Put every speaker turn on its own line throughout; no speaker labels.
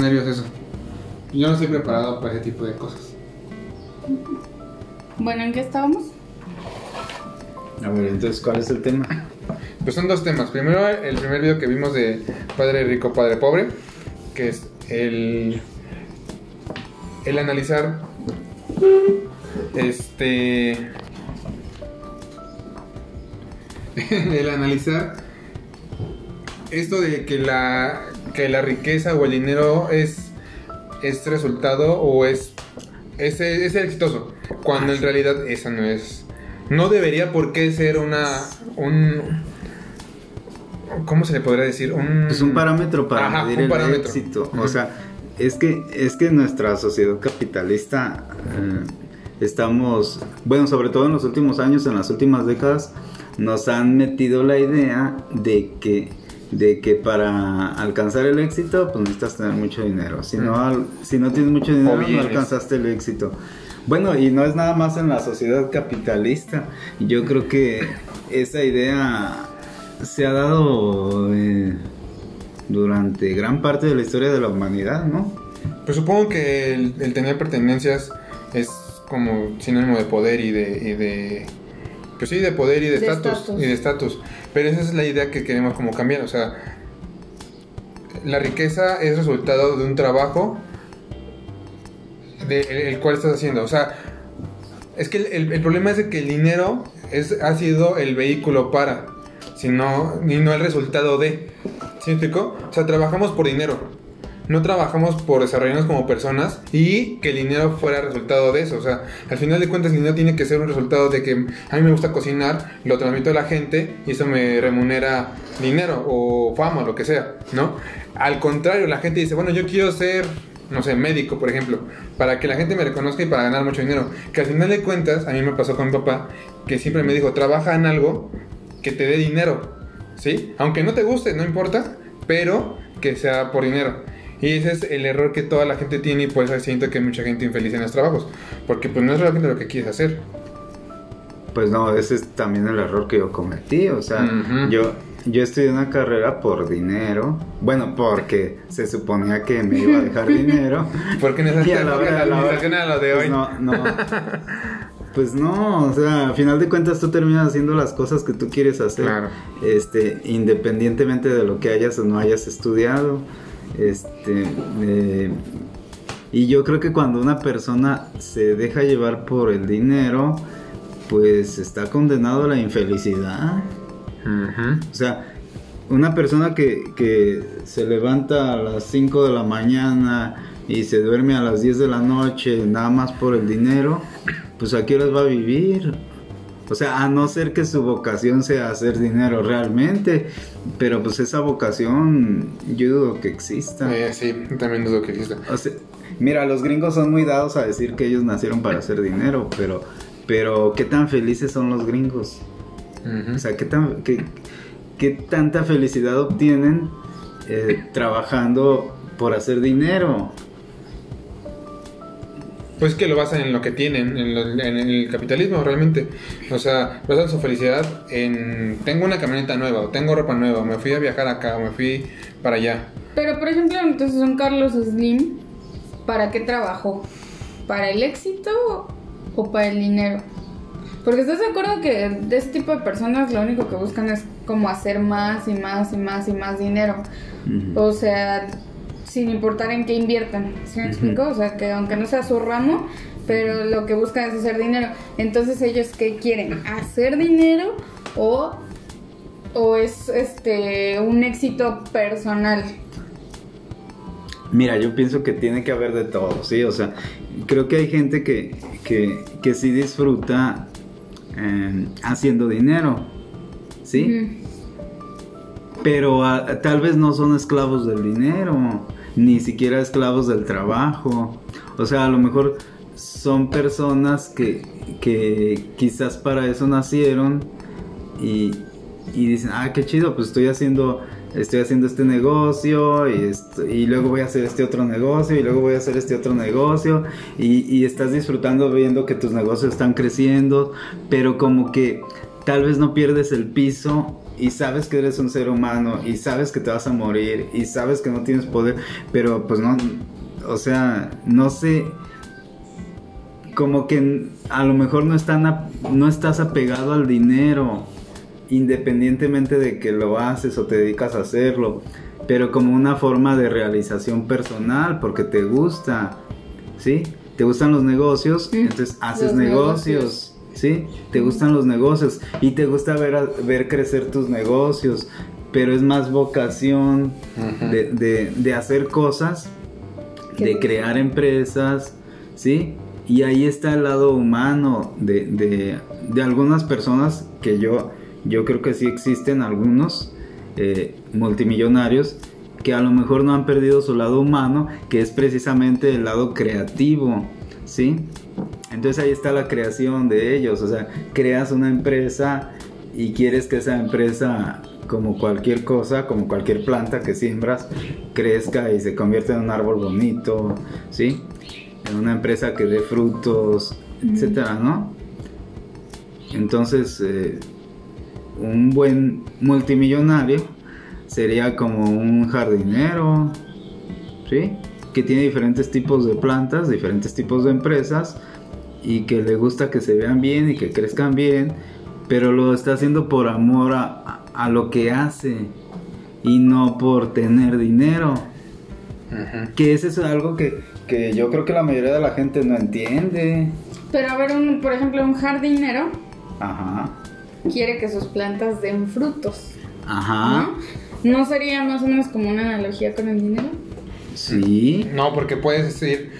nervios eso. Yo no estoy preparado para ese tipo de cosas.
Bueno, ¿en qué estábamos?
A ver, entonces, ¿cuál es el tema?
Pues son dos temas. Primero, el primer video que vimos de Padre Rico, Padre Pobre, que es el, el analizar este el analizar esto de que la que la riqueza o el dinero es es resultado o es es, es exitoso cuando en realidad esa no es no debería por qué ser una un ¿cómo se le podría decir? Un,
Es un parámetro para
Ajá,
medir el
parámetro.
éxito. O sea, es que, es que nuestra sociedad capitalista eh, estamos, bueno, sobre todo en los últimos años, en las últimas décadas, nos han metido la idea de que de que para alcanzar el éxito pues necesitas tener mucho dinero si no al- si no tienes mucho dinero no alcanzaste el éxito bueno y no es nada más en la sociedad capitalista yo creo que esa idea se ha dado eh, durante gran parte de la historia de la humanidad, ¿no?
Pues supongo que el, el tener pertenencias es como sinónimo de poder y de, y de pues sí, de poder y de estatus. y de estatus. Pero esa es la idea que queremos como cambiar, o sea, la riqueza es resultado de un trabajo de, el, cual estás haciendo, o sea, es que el, problema es que el dinero es, ha sido el vehículo para, sino, y no el resultado de. ¿Sí me explico? O sea, trabajamos por dinero. No trabajamos por desarrollarnos como personas y que el dinero fuera resultado de eso. O sea, al final de cuentas el dinero tiene que ser un resultado de que a mí me gusta cocinar, lo transmito a la gente y eso me remunera dinero o fama, lo que sea, ¿no? Al contrario, la gente dice, bueno, yo quiero ser, no sé, médico, por ejemplo, para que la gente me reconozca y para ganar mucho dinero. Que al final de cuentas, a mí me pasó con mi papá, que siempre me dijo, trabaja en algo que te dé dinero, ¿sí? Aunque no te guste, no importa, pero que sea por dinero. Y ese es el error que toda la gente tiene y por eso siento que hay mucha gente infeliz en los trabajos. Porque pues no es realmente lo que quieres hacer.
Pues no, ese es también el error que yo cometí. O sea, yo, yo estudié una carrera por dinero. Bueno, porque se suponía que me iba a dejar dinero.
Porque
a la hora- a la hora-
lo de
Pues
hoy.
no, no. Pues no, o sea, al final de cuentas tú terminas haciendo las cosas que tú quieres hacer.
Claro.
Este, independientemente de lo que hayas o no hayas estudiado. Este, eh, y yo creo que cuando una persona se deja llevar por el dinero, pues está condenado a la infelicidad. O sea, una persona que, que se levanta a las 5 de la mañana y se duerme a las 10 de la noche nada más por el dinero, pues a qué horas va a vivir. O sea, a no ser que su vocación sea hacer dinero realmente, pero pues esa vocación yo dudo que exista.
Eh, sí, también dudo que exista.
O sea, mira, los gringos son muy dados a decir que ellos nacieron para hacer dinero, pero, pero ¿qué tan felices son los gringos? O sea, ¿qué, tan, qué, qué tanta felicidad obtienen eh, trabajando por hacer dinero?
Pues que lo basan en lo que tienen, en, lo- en el capitalismo realmente. O sea, basan su felicidad en tengo una camioneta nueva, o tengo ropa nueva, o me fui a viajar acá, o me fui para allá.
Pero, por ejemplo, entonces un Carlos Slim, ¿para qué trabajó? ¿Para el éxito o para el dinero? Porque estás de acuerdo que de ese tipo de personas lo único que buscan es como hacer más y más y más y más dinero. O sea, sin importar en qué inviertan. ¿Sí me explico? O sea, que aunque no sea su ramo, pero lo que buscan es hacer dinero. Entonces, ¿ellos qué quieren? ¿Hacer dinero o, o es este un éxito personal?
Mira, yo pienso que tiene que haber de todo, ¿sí? O sea, creo que hay gente que, que, que sí disfruta eh, haciendo dinero, ¿sí? Pero ah, tal vez no son esclavos del dinero, ni siquiera esclavos del trabajo. O sea, a lo mejor son personas que, que quizás para eso nacieron y, y dicen, ah, qué chido, pues estoy haciendo, estoy haciendo este negocio y, y luego voy a hacer este otro negocio y luego voy a hacer este otro negocio y, y estás disfrutando viendo que tus negocios están creciendo, pero como que tal vez no pierdes el piso y sabes que eres un ser humano y sabes que te vas a morir y sabes que no tienes poder, pero pues no, o sea, no sé, como que a lo mejor no, están no estás apegado al dinero, independientemente de que lo haces o te dedicas a hacerlo, pero como una forma de realización personal, porque te gusta, ¿sí? Te gustan los negocios, entonces haces negocios. ¿Sí? Te gustan los negocios y te gusta ver, ver crecer tus negocios, pero es más vocación de, hacer cosas, de crear empresas, ¿sí? Y ahí está el lado humano de, algunas personas que yo, yo creo que sí existen algunos eh, multimillonarios que a lo mejor no han perdido su lado humano, que es precisamente el lado creativo, ¿sí? Entonces ahí está la creación de ellos, o sea, creas una empresa y quieres que esa empresa, como cualquier cosa, como cualquier planta que siembras, crezca y se convierta en un árbol bonito, ¿sí? En una empresa que dé frutos, etcétera, ¿no? Entonces, eh, un buen multimillonario sería como un jardinero, ¿sí? Que tiene diferentes tipos de plantas, diferentes tipos de empresas y que le gusta que se vean bien y que crezcan bien, pero lo está haciendo por amor a, a lo que hace y no por tener dinero. Que ese es algo que, que, yo creo que la mayoría de la gente no entiende.
Pero a ver, un, por ejemplo, un jardinero
Ajá.
quiere que sus plantas den frutos.
Ajá.
¿No? ¿No sería más o menos como una analogía con el dinero?
Sí.
No, porque puedes decir,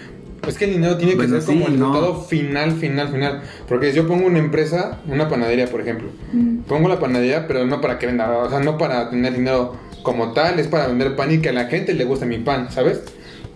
es que el dinero tiene que ser como el resultado final, final, final. Porque si yo pongo una empresa, una panadería, por ejemplo, mm. pongo la panadería, pero no para que venda, o sea, no para tener dinero como tal, es para vender pan y que a la gente le guste mi pan, ¿sabes?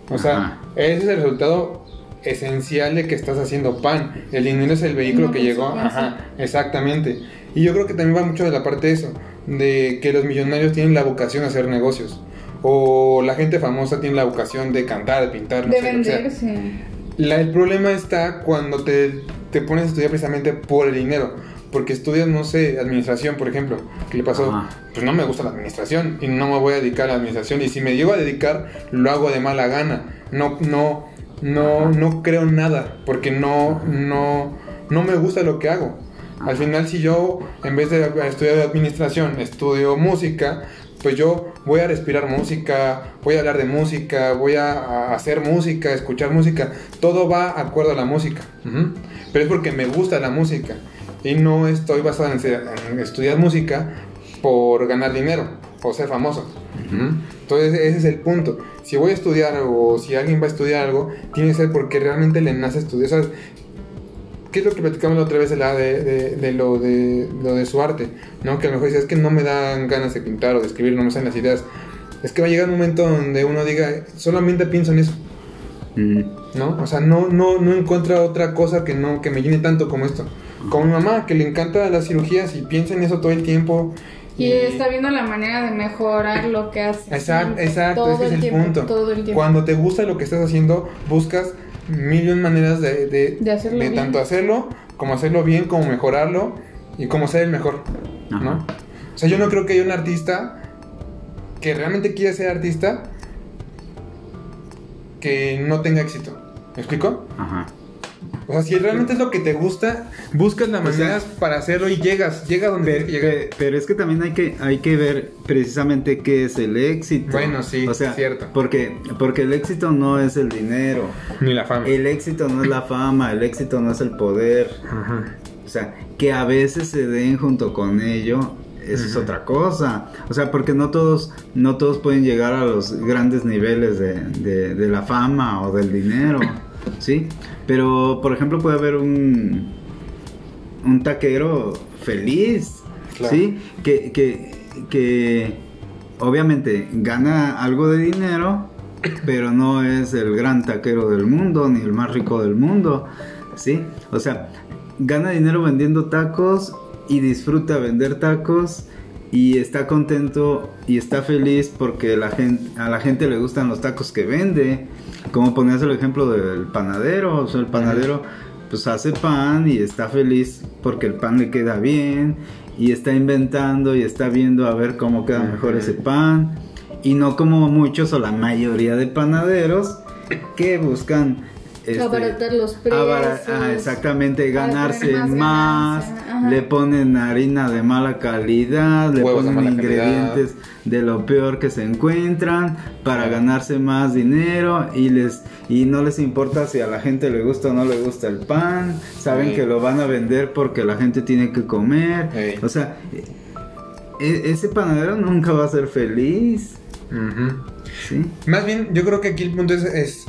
O sea, ese es el resultado esencial de que estás haciendo pan. El dinero es el vehículo que llegó. Ajá, exactamente. Y yo creo que también va mucho de la parte de eso, de que los millonarios tienen la vocación a hacer negocios. O la gente famosa tiene la vocación de cantar, de pintar,
no de venderse.
el problema está cuando te, te, pones a estudiar precisamente por el dinero. Porque estudias, no sé, administración, por ejemplo. ¿Qué le pasó? Pues no me gusta la administración y no me voy a dedicar a la administración. Y si me llego a dedicar, lo hago de mala gana. No, no, no, no creo nada. Porque no, no, no me gusta lo que hago. Al final, si yo, en vez de estudiar administración, estudio música, pues yo voy a respirar música, voy a hablar de música, voy a, hacer música, escuchar música, todo va acuerdo a la música. Pero es porque me gusta la música y no estoy basado en, estudiar música por ganar dinero o ser famoso. Entonces ese es el punto. Si voy a estudiar o si alguien va a estudiar algo, tiene que ser porque realmente le nace estudiar. ¿Qué es lo que platicamos la otra vez de, de, lo, de lo de su arte? ¿no? Que a lo mejor dice, es que no me dan ganas de pintar o de escribir, no me salen las ideas. Es que va a llegar un momento donde uno diga, solamente pienso en eso. ¿No? O sea, no, no, no encuentra otra cosa que, no, que me llene tanto como esto. Como mi mamá, que le encanta las cirugías y piensa en eso todo el tiempo.
Y, está viendo la manera de mejorar lo que hace.
Exacto, exacto, ese es el punto. Cuando te gusta lo que estás haciendo, buscas millón maneras de, de, tanto hacerlo como hacerlo bien, como mejorarlo y como ser el mejor, ¿no? O sea, yo no creo que haya un artista que realmente quiera ser artista que no tenga éxito. ¿Me explico?
Ajá.
O sea, si realmente es lo que te gusta, buscas las maneras para hacerlo y llegas, llega donde
pero, Pero es que también hay que, hay que ver precisamente qué es el éxito.
Bueno, sí, o sea, cierto.
Porque, porque el éxito no es el dinero.
Ni la fama.
El éxito no es la fama, el éxito no es el poder. Ajá. O sea, que a veces se den junto con ello, eso es otra cosa. O sea, porque no todos, no todos pueden llegar a los grandes niveles de, de, de la fama o del dinero. ¿sí? Pero, por ejemplo, puede haber un, un taquero feliz, ¿sí? Que, que, que obviamente gana algo de dinero, pero no es el gran taquero del mundo, ni el más rico del mundo, ¿sí? O sea, gana dinero vendiendo tacos y disfruta vender tacos y está contento y está feliz porque la gente, a la gente le gustan los tacos que vende. Como ponías el ejemplo del panadero, o sea, el panadero pues hace pan y está feliz porque el pan le queda bien y está inventando y está viendo a ver cómo queda mejor ese pan. Y no como muchos o la mayoría de panaderos que buscan este,
Abaratar los precios.
abara- ah, exactamente, ganarse más,
ajá.
le ponen harina de mala calidad, le
Huevos de
ponen
calidad.
ingredientes de lo peor que se encuentran para ganarse más dinero y les y no les importa si a la gente le gusta o no le gusta el pan, saben
Sí.
que lo van a vender porque la gente tiene que comer,
Sí.
o sea, e- ese panadero nunca va a ser feliz.
Más bien, yo creo que aquí el punto es, es,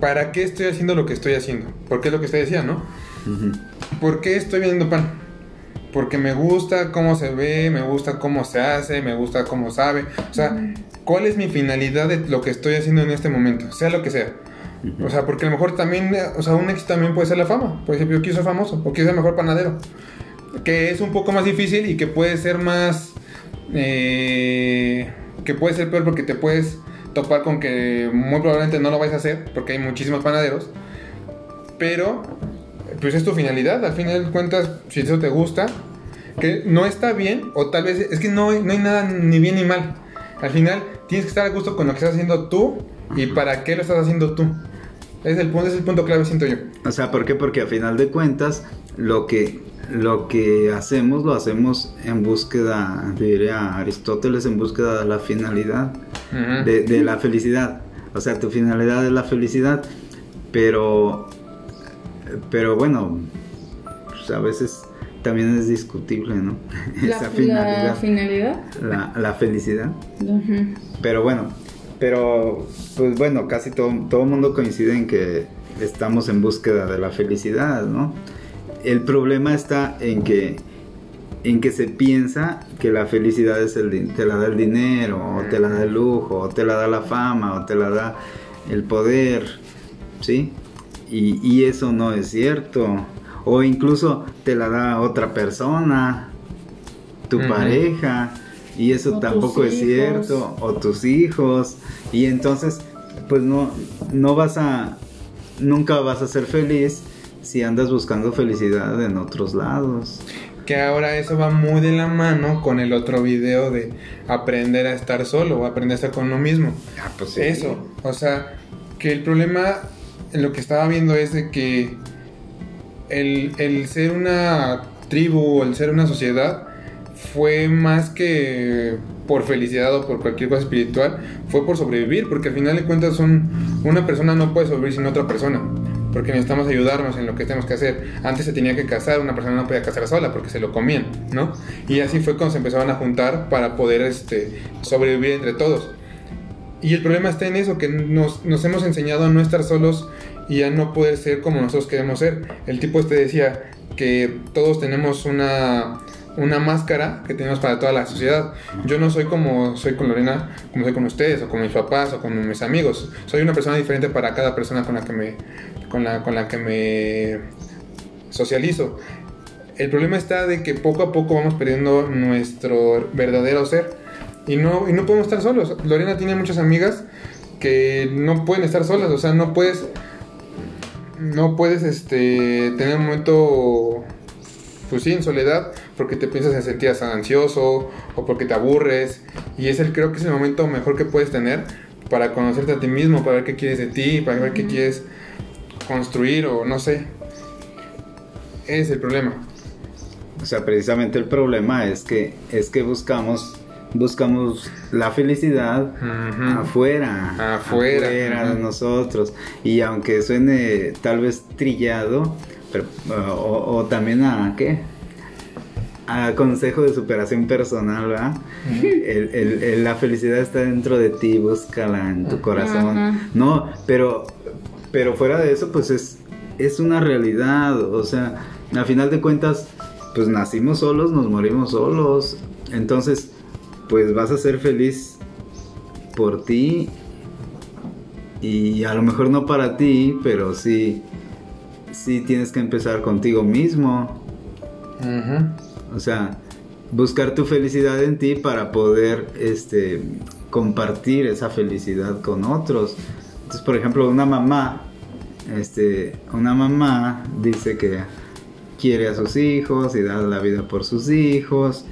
¿para qué estoy haciendo lo que estoy haciendo? Porque es lo que usted decía, ¿no?
Ujú.
¿Por qué estoy vendiendo pan? Porque me gusta cómo se ve, me gusta cómo se hace, me gusta cómo sabe. O sea, ¿cuál es mi finalidad de lo que estoy haciendo en este momento? Sea lo que sea. O sea, porque a lo mejor también, o sea, un éxito también puede ser la fama. Por ejemplo, yo quiero ser famoso o quiero ser el mejor panadero. Que es un poco más difícil y que puede ser más... eh, que puede ser peor porque te puedes topar con que muy probablemente no lo vais a hacer porque hay muchísimos panaderos. Pero, pues es tu finalidad. Al final de cuentas, si eso te gusta, que no está bien, o tal vez es que no, hay- no hay nada ni bien ni mal. Al final, tienes que estar a gusto con lo que estás haciendo tú y para qué lo estás haciendo tú. Es el punto, es el punto clave, siento yo.
O sea, ¿por qué? Porque a final de cuentas lo que lo que hacemos lo hacemos en búsqueda, diría Aristóteles, en búsqueda de la finalidad, de, de la felicidad. O sea, tu finalidad es la felicidad, pero pero bueno, pues a veces también es discutible, ¿no?
La,
Esa
la
finalidad,
finalidad.
la, la felicidad. Pero bueno, pero pues bueno, casi todo todo el mundo coincide en que estamos en búsqueda de la felicidad, ¿no? El problema está en que en que se piensa que la felicidad es el te la da el dinero, o te la da el lujo, o te la da la fama, o te la da el poder, ¿sí? Y, y eso no es cierto. O incluso te la da otra persona, tu pareja, y eso
O
tampoco es cierto, o tus hijos, y entonces pues no, no vas a, nunca vas a ser feliz si andas buscando felicidad en otros lados.
Que ahora eso va muy de la mano con el otro video de aprender a estar solo o aprender a estar con uno mismo.
Ah, pues
Eso, o sea, que el problema lo que estaba viendo es de que el, el ser una tribu o el ser una sociedad fue más que por felicidad o por cualquier cosa espiritual, fue por sobrevivir, porque al final de cuentas una persona no puede sobrevivir sin otra persona, porque necesitamos ayudarnos en lo que tenemos que hacer. Antes se tenía que casar, una persona no podía casar sola porque se lo comían, ¿no? Y así fue cuando se empezaban a juntar para poder este, sobrevivir entre todos. Y el problema está en eso, que nos, nos hemos enseñado a no estar solos y a no poder ser como nosotros queremos ser. El tipo este decía que todos tenemos una, una máscara que tenemos para toda la sociedad. Yo no soy como soy con Lorena, como soy con ustedes, o con mis papás, o con mis amigos. Soy una persona diferente para cada persona con la que me, con la, con la que me socializo. El problema está de que poco a poco vamos perdiendo nuestro verdadero ser. Y no, y no podemos estar solos. Lorena tiene muchas amigas que no pueden estar solas. O sea, no puedes. No puedes este, tener un momento. Pues sí, en soledad. Porque te piensas en sentías ansioso. O porque te aburres. Y es el, creo que es el momento mejor que puedes tener. Para conocerte a ti mismo. Para ver qué quieres de ti. Para ver qué quieres construir. O no sé. Es el problema.
O sea, precisamente el problema es que es que buscamos buscamos la felicidad
Ujú.
afuera,
Afuera,
de
ujú.
nosotros. Y aunque suene tal vez trillado, pero, o, o también a qué? A consejo de superación personal, ¿verdad? El- el- el- la felicidad está dentro de ti, búscala en tu corazón. No, pero, pero fuera de eso, pues es, es una realidad. O sea, a final de cuentas, pues nacimos solos, nos morimos solos. Entonces, pues vas a ser feliz por ti. Y a lo mejor no para ti, pero sí, sí tienes que empezar contigo mismo. O sea, buscar tu felicidad en ti para poder este, compartir esa felicidad con otros. Entonces, por ejemplo, una mamá, este, una mamá dice que quiere a sus hijos y da la vida por sus hijos,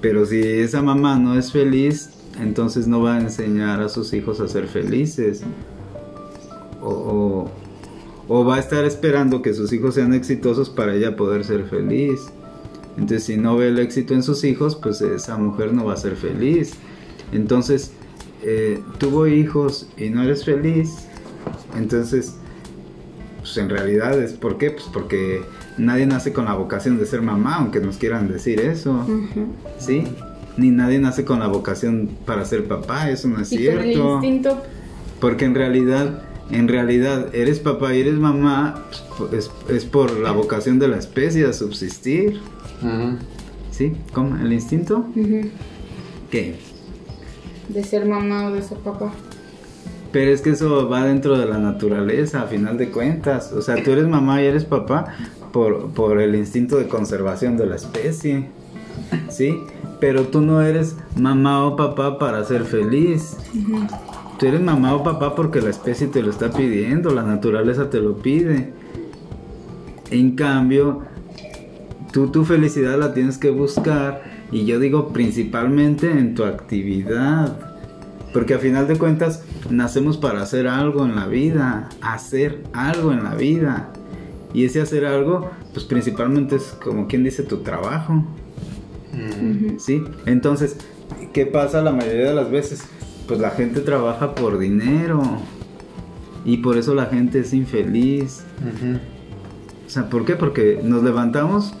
pero si esa mamá no es feliz, entonces no va a enseñar a sus hijos a ser felices. O, o- o va a estar esperando que sus hijos sean exitosos para ella poder ser feliz. Entonces si no ve el éxito en sus hijos, pues esa mujer no va a ser feliz. Entonces, eh, tuvo hijos y no eres feliz. Entonces, pues en realidad es ¿por qué? Pues porque nadie nace con la vocación de ser mamá, aunque nos quieran decir eso. ¿Sí? Ni nadie nace con la vocación para ser papá, eso no es
Y por el
cierto.
instinto,
Porque en realidad, en realidad, eres papá y eres mamá, es, es por la vocación de la especie a subsistir. ¿Sí? ¿Cómo? ¿El instinto? ¿Qué?
de ser mamá o de ser papá.
Pero es que eso va dentro de la naturaleza, a final de cuentas. O sea, tú eres mamá y eres papá por, por el instinto de conservación de la especie. ¿Sí? Pero tú no eres mamá o papá para ser feliz. Tú eres mamá o papá porque la especie te lo está pidiendo, la naturaleza te lo pide. En cambio, tú tu felicidad la tienes que buscar y yo digo principalmente en tu actividad. Porque a final de cuentas nacemos para hacer algo en la vida, hacer algo en la vida. Y ese hacer algo, pues principalmente es como quien dice tu trabajo.
Ujú.
¿Sí? Entonces, ¿qué pasa la mayoría de las veces? Pues la gente trabaja por dinero. Y por eso la gente es infeliz. O sea, ¿por qué? Porque nos levantamos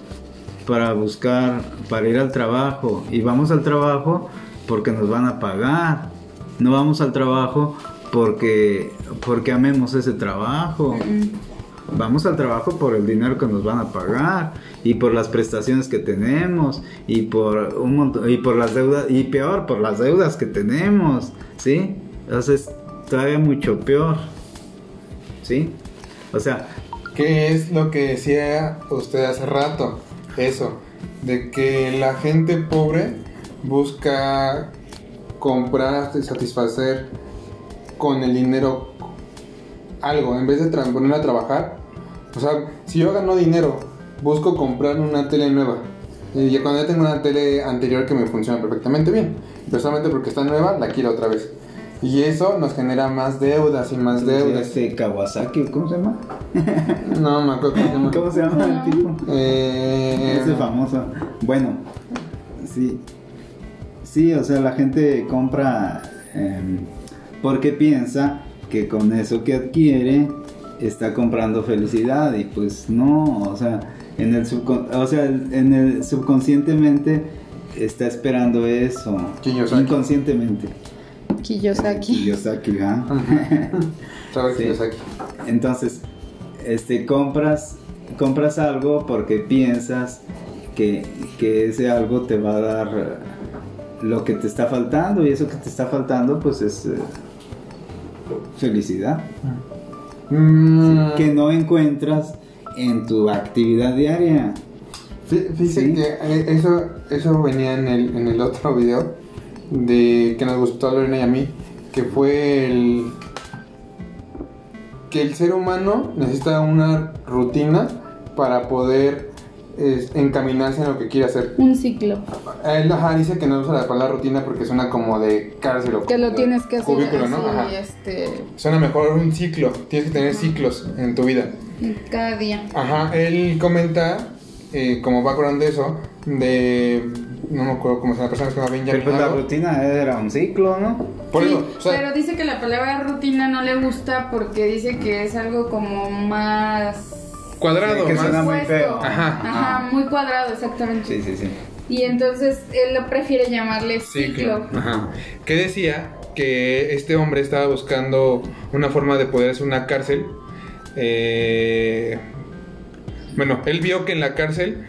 para buscar, para ir al trabajo. Y vamos al trabajo porque nos van a pagar. No vamos al trabajo porque, porque amemos ese trabajo.
Mm,
Vamos al trabajo por el dinero que nos van a pagar y por las prestaciones que tenemos y por un montón, y por las deudas y peor por las deudas que tenemos, ¿sí? Entonces todavía mucho peor, ¿sí? O sea,
¿Qué es lo que decía usted hace rato? Eso, de que la gente pobre busca comprar, satisfacer con el dinero algo, en vez de ponerme a trabajar. O sea, si yo gano dinero, busco comprar una tele nueva. Y cuando ya tengo una tele anterior que me funciona perfectamente bien, pero solamente porque está nueva, la quiero otra vez. Y eso nos genera más deudas y más deudas.
este Kawasaki, ¿cómo se llama?
No me acuerdo cómo se llama.
¿Cómo se llama el tipo?
Eh,
Ese famoso. Bueno, sí. Sí, o sea, la gente compra em, porque piensa que con eso que adquiere está comprando felicidad y pues no, o sea, en el, subcon- o sea, en el subconscientemente está esperando eso.
Kiyosaki.
Inconscientemente.
Kiyosaki.
Kiyosaki, ¿ah? Sí. Entonces, este, compras, compras algo porque piensas que, que ese algo te va a dar lo que te está faltando y eso que te está faltando pues es eh, felicidad
Mm,
que no encuentras en tu actividad diaria.
fí- Fíjese
Sí.
que eh, eso, eso venía en el, en el otro video de que nos gustó a Lorena y a mí, que fue el que el ser humano necesita una rutina para poder es, encaminarse en lo que quiere hacer.
Un ciclo.
Él ajá, dice que no usa la palabra rutina porque suena como de cárcel o
Que lo tienes que hacer
cubículo, ¿no? Ajá.
este,
Suena mejor un ciclo, tienes que tener ciclos en tu vida.
cada día.
Ajá, él comenta, eh, como background de eso, de. No me acuerdo cómo se la persona que se llama
Pero
Benjamin.
pues la rutina era un ciclo, ¿no?
Por
Sí,
eso, o sea,
pero dice que la palabra rutina no le gusta porque dice que es algo como más
cuadrado,
Sí, que
más.
suena muy feo.
Ajá.
Ajá, muy cuadrado, exactamente.
Sí, sí, sí.
Y entonces él lo prefiere llamarle ciclo.
Ciclo. Ajá. Que decía que este hombre estaba buscando una forma de poder hacer una cárcel. eh, Bueno, él vio que en la cárcel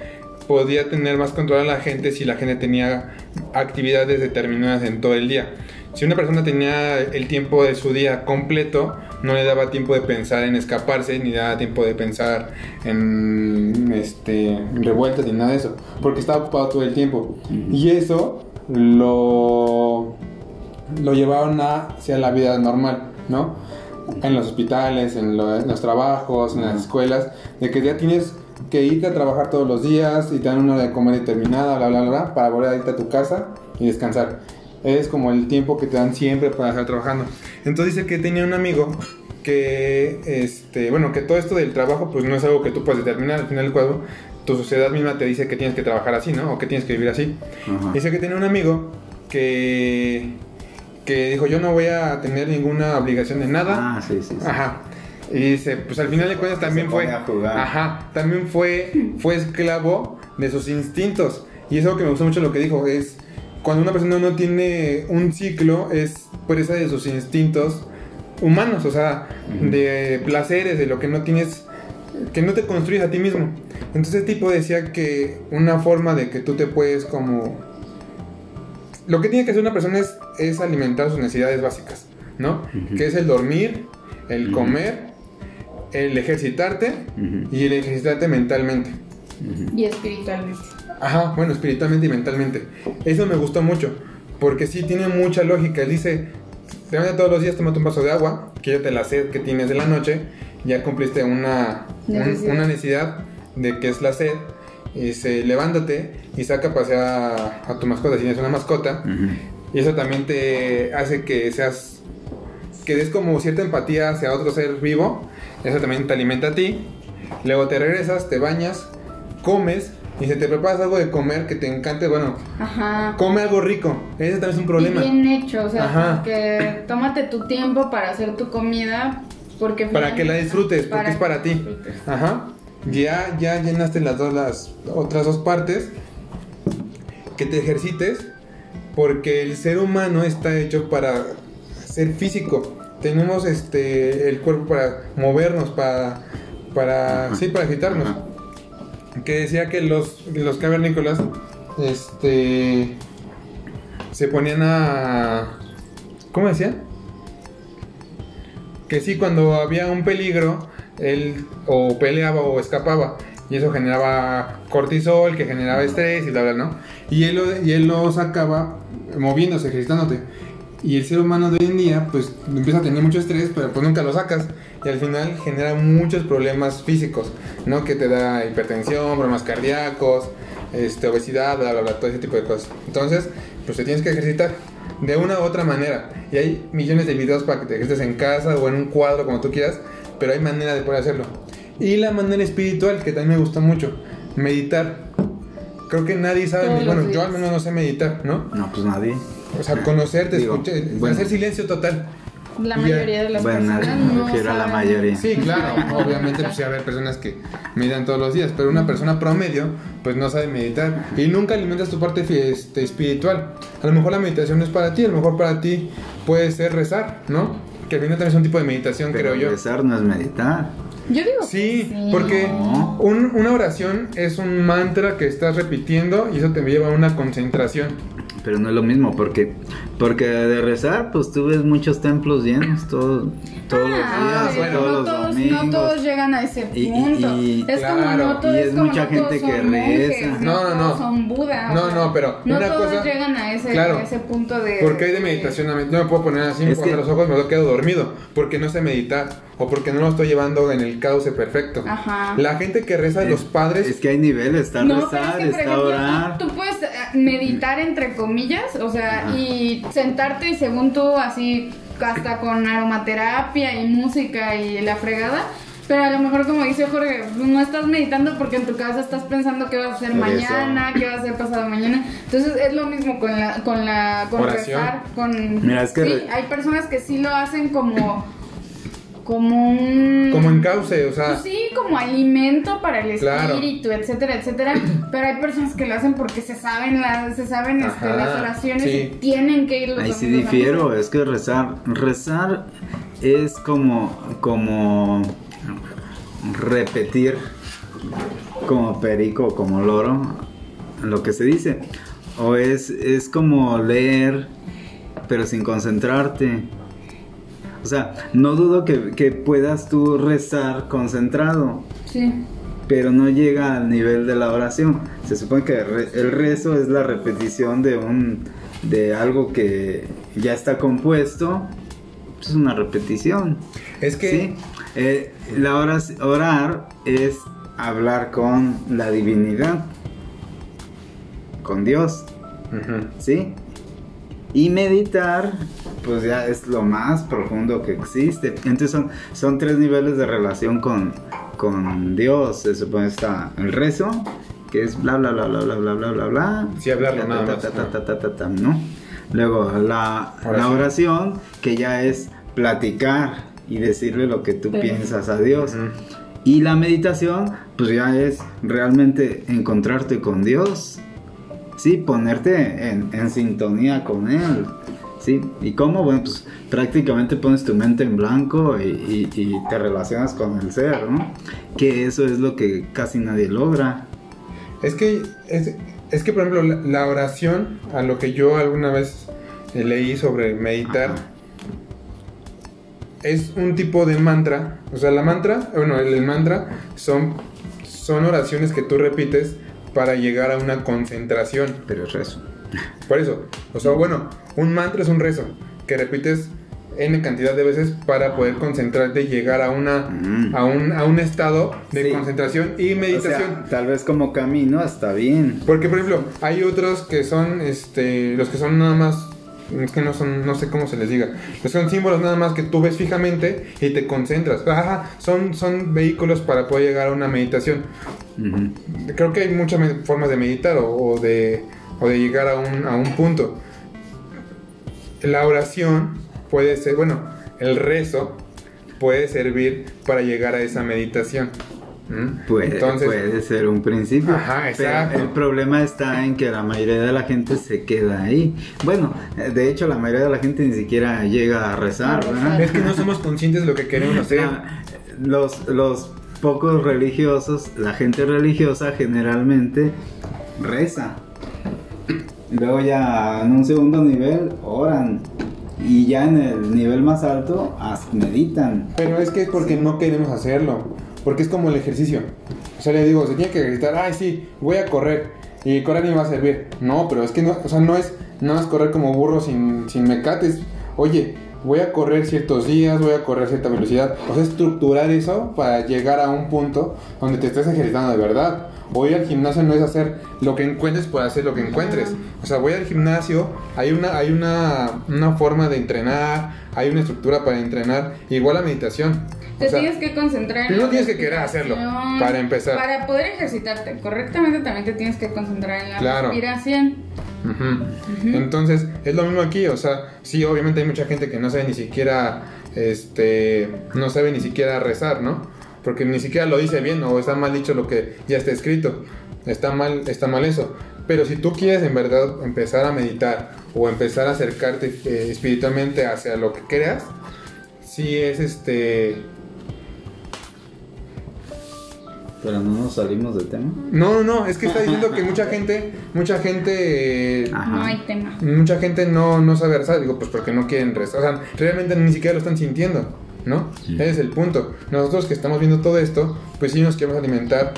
podía tener más control a la gente si la gente tenía actividades determinadas en todo el día. Si una persona tenía el tiempo de su día completo, no le daba tiempo de pensar en escaparse, ni daba tiempo de pensar en este, revueltas, ni nada de eso, porque estaba ocupado todo el tiempo. Y eso lo, lo llevaron a- hacia la vida normal, ¿no? En los hospitales, en, lo- en los trabajos, en las escuelas, de que ya tienes que irte a trabajar todos los días y te dan una hora de comer determinada, bla, bla, bla, bla, para volver a irte a tu casa y descansar. Es como el tiempo que te dan siempre para estar trabajando. Entonces dice que tenía un amigo que, este, bueno, que todo esto del trabajo pues no es algo que tú puedes determinar. Al final del cuadro, tu sociedad misma te dice que tienes que trabajar así, ¿no? O que tienes que vivir así.
Ajá.
Dice que tenía un amigo que, que dijo, yo no voy a tener ninguna obligación de nada.
Ah, sí, sí, sí.
Ajá. Y dice, pues al final de cuentas también fue. Ajá. También fue, fue esclavo de sus instintos. Y eso que me gustó mucho lo que dijo es. Cuando una persona no tiene un ciclo, es presa de sus instintos humanos, o sea, de placeres, de lo que no tienes, que no te construyes a ti mismo. Entonces el tipo decía que una forma de que tú te puedes como... Lo que tiene que hacer una persona es, es alimentar sus necesidades básicas, ¿no? Que es el dormir, el comer, el ejercitarte y el ejercitarte mentalmente.
Y espiritualmente.
Ajá, bueno, espiritualmente y mentalmente. Eso me gustó mucho, porque sí tiene mucha lógica. Él dice, te levantas todos los días, tómate un vaso de agua, quítate la sed que tienes de la noche, ya cumpliste una un-
Necesidad.
una necesidad de que es la sed. Y dice, levántate y saca a pasear a, a tu mascota si tienes una mascota. Y eso también te hace que seas, que des como cierta empatía hacia otro ser vivo. Eso también te alimenta a ti. Luego te regresas, te bañas, comes y se te preparas algo de comer que te encante. Bueno,
Ajá.
come algo rico. Ese también es un problema.
Y bien hecho, o sea,
Ajá.
que tómate tu tiempo para hacer tu comida, porque
Para que la disfrutes, porque es para ti.
disfrutes.
Ajá. Ya, ya llenaste las dos, las otras dos partes. Que te ejercites. Porque el ser humano está hecho para ser físico. Tenemos este el cuerpo para movernos, para. para.
Ajá.
sí, para agitarnos.
Ajá.
Que decía que los, los cavernícolas. Este. se ponían a. ¿Cómo decía? que sí, cuando había un peligro, él o peleaba o escapaba. Y eso generaba cortisol, que generaba estrés y bla, bla, ¿no? Y él y él lo sacaba moviéndose, ejercitándote. Y el ser humano de hoy en día, pues empieza a tener mucho estrés, pero pues nunca lo sacas. Y al final genera muchos problemas físicos, ¿no? Que te da hipertensión, problemas cardíacos, este, obesidad, bla, bla, bla, todo ese tipo de cosas. Entonces, pues te tienes que ejercitar de una u otra manera. Y hay millones de videos para que te ejercites en casa o en un cuadro, como tú quieras, pero hay manera de poder hacerlo. Y la manera espiritual, que también me gusta mucho, meditar. Creo que nadie sabe,
Todos
bueno, yo al menos no sé meditar, ¿no?
No, pues nadie.
O sea, conocerte,
Digo,
escuchar,
bueno.
hacer silencio total.
La mayoría de las
Bueno,
personas
me
no
refiero a la mayoría.
Sí, claro, obviamente pues sí va a haber personas que meditan todos los días, pero una persona promedio pues no sabe meditar y nunca alimentas tu parte este, espiritual. A lo mejor la meditación no es para ti, a lo mejor para ti puede ser rezar, ¿no? Que al final también es un tipo de meditación,
Pero
creo yo.
rezar no es meditar.
Yo digo
Sí,
que sí.
porque
No.
un- una oración es un mantra que estás repitiendo y eso te lleva a una concentración.
Pero no es lo mismo, porque porque de rezar, pues tú ves muchos templos llenos todo- todos
Ah,
los días,
bueno.
todos
no,
los
todos,
domingos.
no todos llegan a ese
Y- y-
punto.
y-
es como
claro,
no todos,
y es
como
mucha
no todos
gente que
son monjes,
reza.
no,
No, no,
son Buda. o
No, no, pero
no
una
todos
cosa-
llegan a ese,
claro.
a ese punto de.
Porque hay de meditación No me puedo poner así, me
que-
los ojos, me quedo dormido. Porque no sé meditar. O porque no lo estoy llevando en el cauce perfecto.
Ajá.
La gente que reza,
Es-
los padres.
Es que hay niveles, está
No, pero es
rezar,
que,
está
ejemplo,
orar.
tú, tú puedes eh, meditar entre comillas, o sea,
Ajá.
y sentarte y según tú, así, hasta con aromaterapia y música y la fregada. Pero a lo mejor, como dice Jorge, no estás meditando porque en tu cabeza estás pensando qué vas a hacer
eso.
mañana, qué vas a hacer pasado mañana. Entonces es lo mismo con la, con la, con
Oración.
rezar, con.
Mira, es que
sí,
re-
hay personas que sí lo hacen como, como un.
Como en cauce, o sea.
Pues sí, como alimento para el
Claro.
espíritu, etcétera, etcétera. Pero hay personas que lo hacen porque se saben las, se saben este, las oraciones
sí.
y tienen que ir los
Ahí sí difiero, es que rezar, rezar es como, como repetir como perico, como loro, lo que se dice. O es, es como leer, pero sin concentrarte. O sea, no dudo que, que puedas tú rezar concentrado,
Sí.
pero no llega al nivel de la oración. Se supone que el rezo es la repetición de un de algo que ya está compuesto. Es una repetición.
Es que.
Sí. Eh, la oras- orar es hablar con la divinidad, con Dios. ¿sí? Y meditar, pues ya es lo más profundo que existe. Entonces son, son tres niveles de relación con, con Dios. Se supone está el rezo, que es bla bla bla bla bla bla bla bla bla.
Sí, hablarlo
Ta,
nada
ta,
más,
ta, ta,
¿no?
ta, ta, ta, ta, ¿no? Luego la la
Oración.
oración, que ya es platicar y decirle lo que tú
Pero-
piensas a Dios.
Ujú.
Y la meditación, pues ya es realmente encontrarte con Dios. Sí, ponerte en, en sintonía con Él. Sí, ¿y cómo? Bueno, pues prácticamente pones tu mente en blanco y, y- y te relacionas con el ser, ¿no? Que eso es lo que casi nadie logra.
Es que, es, es que, por ejemplo, la, la oración, a lo que yo alguna vez eh, leí sobre meditar,
Ajá.
es un tipo de mantra. O sea, la mantra, bueno, el, el mantra son, son oraciones que tú repites para llegar a una concentración.
Pero es rezo.
Por eso, o sea, bueno, un mantra es un rezo que repites n cantidad de veces para poder concentrarte y llegar a una
Mm.
a un, a un estado de
Sí.
concentración y
O
meditación.
sea, tal vez como camino está bien.
Porque, por ejemplo, hay otros que son, este, los que son nada más, es que no son, no sé cómo se les diga, que son símbolos nada más que tú ves fijamente y te concentras. Ajá, son, son vehículos para poder llegar a una meditación. Creo que hay muchas formas de meditar o, o de, o de llegar a un, a un punto. La oración puede ser, bueno, el rezo puede servir para llegar a esa meditación. ¿Mm?
Puede,
Entonces,
puede ser un principio.
Ajá,
pero
exacto.
el problema está en que la mayoría de la gente se queda ahí. Bueno, de hecho la mayoría de la gente ni siquiera llega a rezar,
es que no somos conscientes de lo que queremos hacer.
Ah, Los, los pocos religiosos, la gente religiosa generalmente reza. Luego ya en un segundo nivel oran. Y ya en el nivel más alto meditan.
Pero es que es porque no queremos hacerlo. Porque es como el ejercicio. O sea, le digo, se tiene que gritar, ay, sí, voy a correr. Y correr ni va a servir. No, pero es que no, o sea, no es nada más correr como burro sin, sin mecates. Oye, voy a correr ciertos días, voy a correr cierta velocidad. O sea, estructurar eso para llegar a un punto donde te estés ejercitando de verdad. Voy al gimnasio no es hacer lo que encuentres por hacer lo que encuentres. O sea, voy al gimnasio, hay una, hay una, una forma de entrenar, hay una estructura para entrenar, igual la meditación.
Te
sea,
tienes que concentrar en
primero tienes que querer hacerlo, para empezar.
Para poder ejercitarte correctamente también te tienes que concentrar en la
Claro.
respiración.
Entonces, es lo mismo aquí, o sea, sí, obviamente hay mucha gente que no sabe ni siquiera, este, no sabe ni siquiera rezar, ¿no? Porque ni siquiera lo dice bien o está mal dicho lo que ya está escrito. Está mal, está mal eso. Pero si tú quieres en verdad empezar a meditar o empezar a acercarte eh, espiritualmente hacia lo que creas, sí es este...
Pero no nos salimos del tema.
No, no, no, es que está diciendo que mucha gente, mucha gente...
Ajá.
No hay tema.
Mucha gente no, no sabe rezar, digo, pues porque no quieren rezar. O sea, realmente ni siquiera lo están sintiendo, ¿no?
Sí.
Ese es el punto. Nosotros que estamos viendo todo esto, pues sí nos queremos alimentar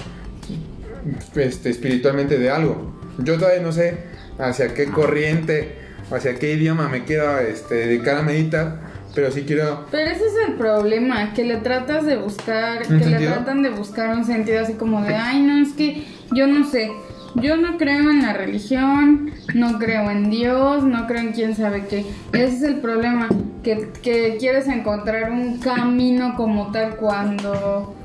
este, espiritualmente de algo. Yo todavía no sé hacia qué corriente, hacia qué idioma me quiero este, dedicar a meditar, pero sí quiero...
Pero ese es el problema, que le tratas de buscar,
¿Un
que le tratan de buscar un sentido así como de, ay, no, es que yo no sé, yo no creo en la religión, no creo en Dios, no creo en quién sabe qué. Ese es el problema, que, que quieres encontrar un camino como tal cuando...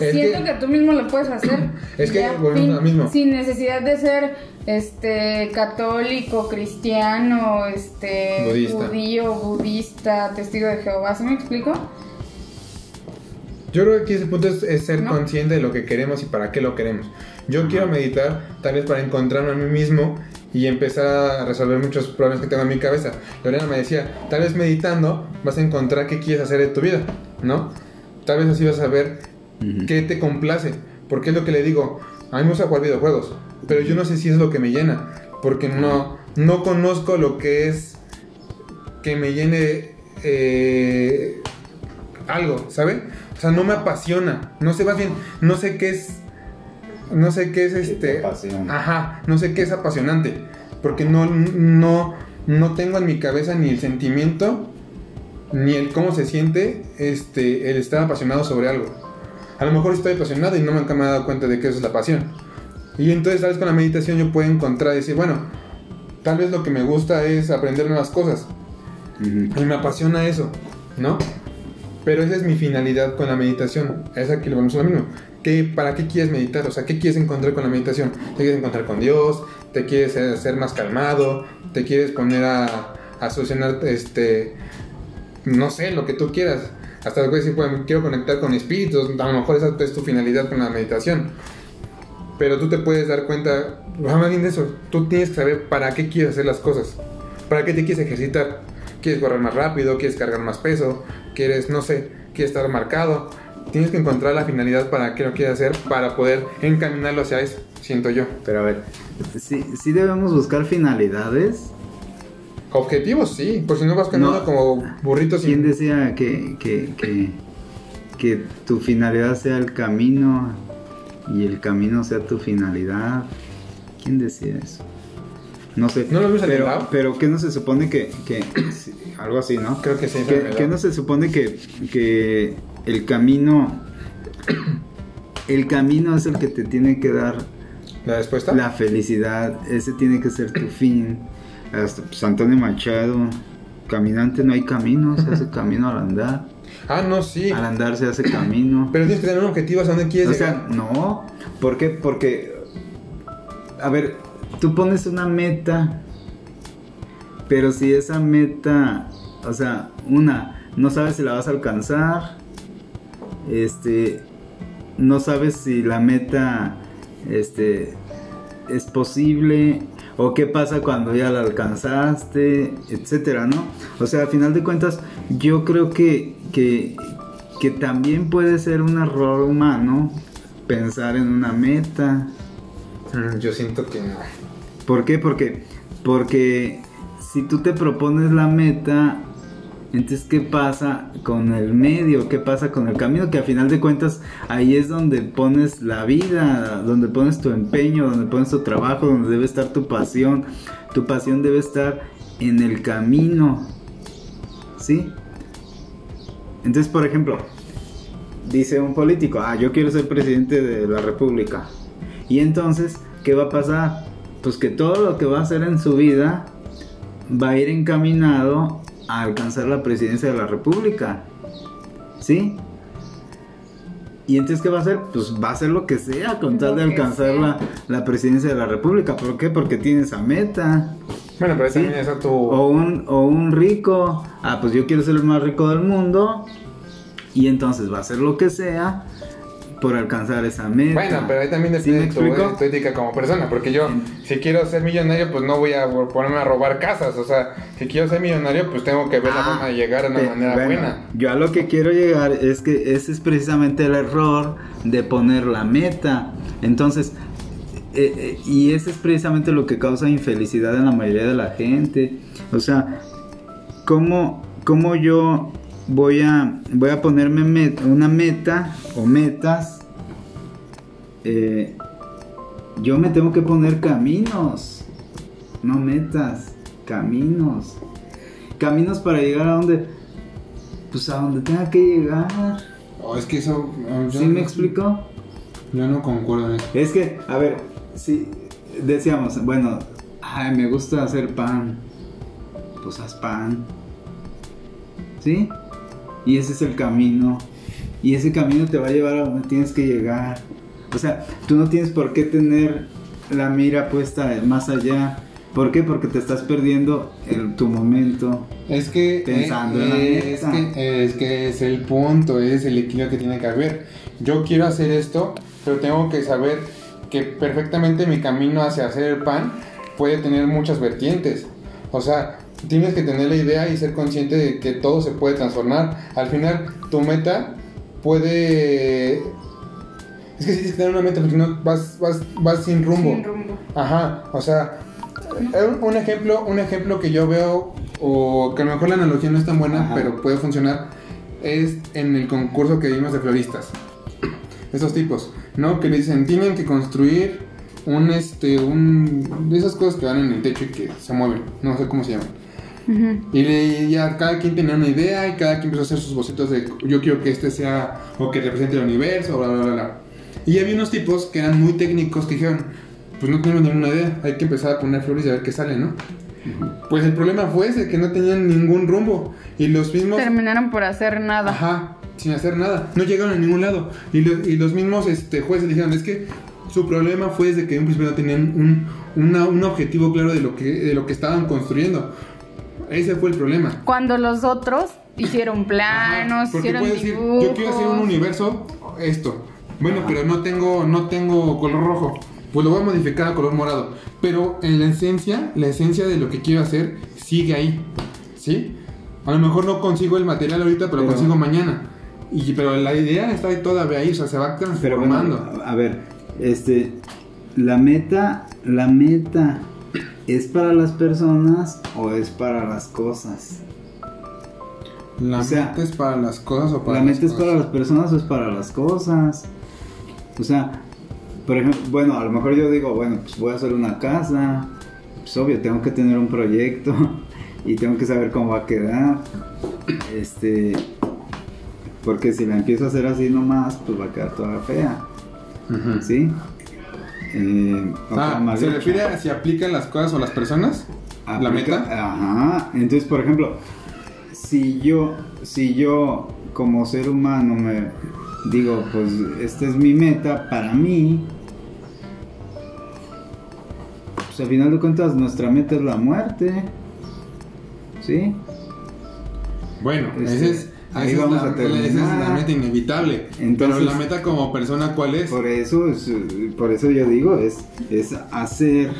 Es
Siento que,
que-
tú mismo lo puedes hacer.
Es que volvemos
sin-
mismo.
Sin necesidad de ser este católico, cristiano, este
Budista.
judío, budista, testigo de Jehová, ¿sí me explico?
Yo creo que aquí ese punto es, es ser
¿No?
consciente de lo que queremos y para qué lo queremos. Yo quiero meditar tal vez para encontrarme a mí mismo y empezar a resolver muchos problemas que tengo en mi cabeza. Lorena me decía, tal vez meditando vas a encontrar qué quieres hacer de tu vida, ¿no? Tal vez así vas a ver qué te complace. Porque es lo que le digo, a mí me gusta jugar videojuegos, pero yo no sé si es lo que me llena, porque no, no conozco lo que es que me llene eh, algo, ¿sabe? O sea, no me apasiona, no sé más bien, no sé qué es, no sé qué es
te
este, ajá, no sé qué es apasionante, porque no, no, no tengo en mi cabeza ni el sentimiento, ni el cómo se siente, este, el estar apasionado sobre algo. A lo mejor estoy apasionado y no me he dado cuenta de que eso es la pasión. Y entonces, tal vez con la meditación yo puedo encontrar y decir, bueno, tal vez lo que me gusta es aprender nuevas cosas. Y me apasiona eso, ¿no? Pero esa es mi finalidad con la meditación. Es aquí lo vamos a lo mismo. ¿Qué, ¿Para qué quieres meditar? O sea, ¿qué quieres encontrar con la meditación? ¿Te quieres encontrar con Dios? ¿Te quieres ser más calmado? ¿Te quieres poner a, a solucionar, este, no sé, lo que tú quieras? Hasta puedes decir, pues, quiero conectar con espíritus. A lo mejor esa es tu finalidad con la meditación. Pero tú te puedes dar cuenta, ah, más bien de eso, tú tienes que saber para qué quieres hacer las cosas. ¿Para qué te quieres ejercitar? ¿Quieres correr más rápido? ¿Quieres cargar más peso? ¿Quieres, no sé, quieres estar marcado? Tienes que encontrar la finalidad para qué lo quieres hacer para poder encaminarlo hacia eso, siento yo.
Pero a ver, sí, sí debemos buscar finalidades.
Objetivos, sí, por si no vas caminando
No.
como burritos
¿Quién
sin...
decía que, que, que, que tu finalidad sea el camino y el camino sea tu finalidad? ¿Quién decía eso? No sé.
¿No lo el
pero, pero ¿qué no se supone que... que algo así, ¿no?
Creo que sí.
¿Qué, qué no se supone que, que el camino... El camino es el que te tiene que dar
¿La respuesta?
la felicidad, ese tiene que ser tu fin. Hasta pues, Antonio Machado, caminante no hay camino, se hace camino al andar.
Ah, no, sí.
Al andar se hace camino.
Pero tienes que tener un objetivo hacia dónde quieres
O
llegar.
sea, no, ¿por qué? Porque, a ver, tú pones una meta, pero si esa meta, o sea, una, no sabes si la vas a alcanzar, este, no sabes si la meta, este, es posible, o qué pasa cuando ya la alcanzaste, etcétera, ¿no? O sea, a final de cuentas, yo creo que, que, que también puede ser un error humano pensar en una meta.
Mm, Yo siento que no.
¿Por qué? Porque, porque si tú te propones la meta, entonces ¿qué pasa con el medio? ¿Qué pasa con el camino? Que a final de cuentas ahí es donde pones la vida, donde pones tu empeño, donde pones tu trabajo, donde debe estar tu pasión. Tu pasión debe estar en el camino. ¿Sí? Entonces, por ejemplo, dice un político, ah, yo quiero ser presidente de la República. Y entonces, ¿qué va a pasar? Pues que todo lo que va a hacer en su vida va a ir encaminado a alcanzar la presidencia de la República. ¿Sí? Y entonces, ¿qué va a hacer? Pues va a hacer lo que sea con tal de alcanzar la, la presidencia de la República. ¿Por qué? Porque tiene esa meta.
Bueno, pero
Sí.
también está tu...
O un, o un rico, ah, pues yo quiero ser el más rico del mundo. Y entonces va a hacer lo que sea por alcanzar esa meta.
Bueno, pero ahí también
¿Sí
depende
explico?
de tu ética como persona, porque yo, si quiero ser millonario, pues no voy a ponerme a robar casas, o sea, si quiero ser millonario, pues tengo que ver la
Ah,
forma de llegar de una manera
bueno,
buena.
Yo a lo que quiero llegar es que ese es precisamente el error de poner la meta. Entonces, eh, eh, y ese es precisamente lo que causa infelicidad en la mayoría de la gente. O sea, ¿cómo, cómo yo voy a, voy a ponerme una meta o metas? Eh, yo me tengo que poner caminos, no metas, caminos. Caminos para llegar a donde, pues a donde tenga que llegar.
Oh, es que eso... oh,
¿Sí
no-
me explico?
Yo no concuerdo en eso.
Es que, a ver, si decíamos, bueno, ay, me gusta hacer pan, pues haz pan, ¿sí? Y ese es el camino, y ese camino te va a llevar a donde tienes que llegar. O sea, tú no tienes por qué tener la mira puesta más allá. ¿Por qué? Porque te estás perdiendo el, tu momento.
Es que,
Pensando
eh,
en la
eh, es, que es que es el punto, es el equilibrio que tiene que haber. Yo quiero hacer esto, pero tengo que saber que perfectamente mi camino hacia hacer el pan puede tener muchas vertientes. O sea, tienes que tener la idea y ser consciente de que todo se puede transformar. Al final, tu meta puede... Es que si tienes que tener una meta, porque si no vas, vas, vas sin rumbo.
Sin rumbo.
Ajá, o sea, eh, un ejemplo, un ejemplo que yo veo, o que a lo mejor la analogía no es tan buena,
Ajá.
pero puede funcionar, es en el concurso que vimos de floristas. Esos tipos, ¿no? Que le dicen, tienen que construir un, este, un, de esas cosas que van en el techo y que se mueven, no sé cómo se llaman.
Ujú.
Y, le- ya cada quien tenía una idea y cada quien empezó a hacer sus bocetos de yo quiero que este sea o que represente el universo, bla, bla, bla, bla. Y había unos tipos que eran muy técnicos que dijeron, pues no tenemos ninguna idea, hay que empezar a poner flores y a ver qué sale, ¿no? Pues el problema fue ese, que no tenían ningún rumbo. Y los mismos...
Terminaron por hacer nada.
Ajá, sin hacer nada. No llegaron a ningún lado. Y, lo- y los mismos este, jueces dijeron, es que su problema fue desde que en un principio no tenían un, una- un objetivo claro de lo, que, de lo que estaban construyendo. Ese fue el problema.
Cuando los otros hicieron planos, hicieron
puedes decir,
dibujos.
yo quiero hacer un universo, esto. Bueno, pero no tengo, no tengo color rojo. Pues lo voy a modificar a color morado. Pero en la esencia, la esencia de lo que quiero hacer sigue ahí. ¿Sí? A lo mejor no consigo el material ahorita, pero,
Pero-
consigo mañana. Y, pero la idea está ahí todavía ahí, o sea, se va
Pero bueno,
transformando.
a ver, este, la meta, la meta, ¿es para las personas o es para las cosas?
la
o sea,
meta es para las cosas o para
¿La
las
meta es
cosas?
para las personas o es para las cosas? O sea, por ejemplo, bueno, a lo mejor yo digo, bueno, pues voy a hacer una casa, pues obvio, tengo que tener un proyecto y tengo que saber cómo va a quedar. Este, porque si la empiezo a hacer así nomás, pues va a quedar toda fea,
Ujú.
¿sí? Eh,
Ah,
más
¿se refiere a si aplican las cosas o las personas? ¿La meta?
Ajá. Entonces, por ejemplo, si yo, si yo como ser humano me digo, pues esta es mi meta para mí, pues al final de cuentas nuestra meta es la muerte, ¿sí?
Bueno,
Este,
ese es,
ahí vamos
la,
a terminar.
esa es la meta inevitable.
Entonces-
pero la meta como persona, ¿cuál es?
Por eso, es, por eso yo digo, es, es hacer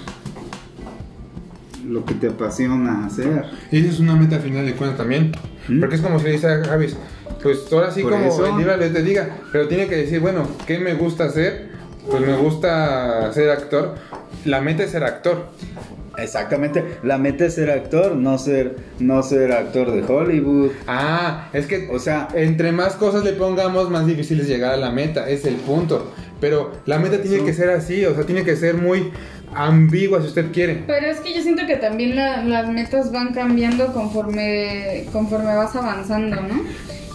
lo que te apasiona hacer.
Y esa es una meta final de cuentas también.
¿Mm?
Porque es como si le dice a Javis, pues ahora sí
Por
como
eso.
el libro les te diga, pero tiene que decir, bueno, ¿qué me gusta hacer? Pues me gusta ser actor. La meta es ser actor.
Exactamente, la meta es ser actor, no ser, no ser actor de Hollywood.
Ah, es que,
O sea,
entre más cosas le pongamos, más difícil es llegar a la meta, es el punto. Pero la meta tiene que ser así, o sea, tiene que ser muy ambigua si usted quiere.
Pero es que yo siento que también la- las metas van cambiando conforme, conforme vas avanzando, ¿no?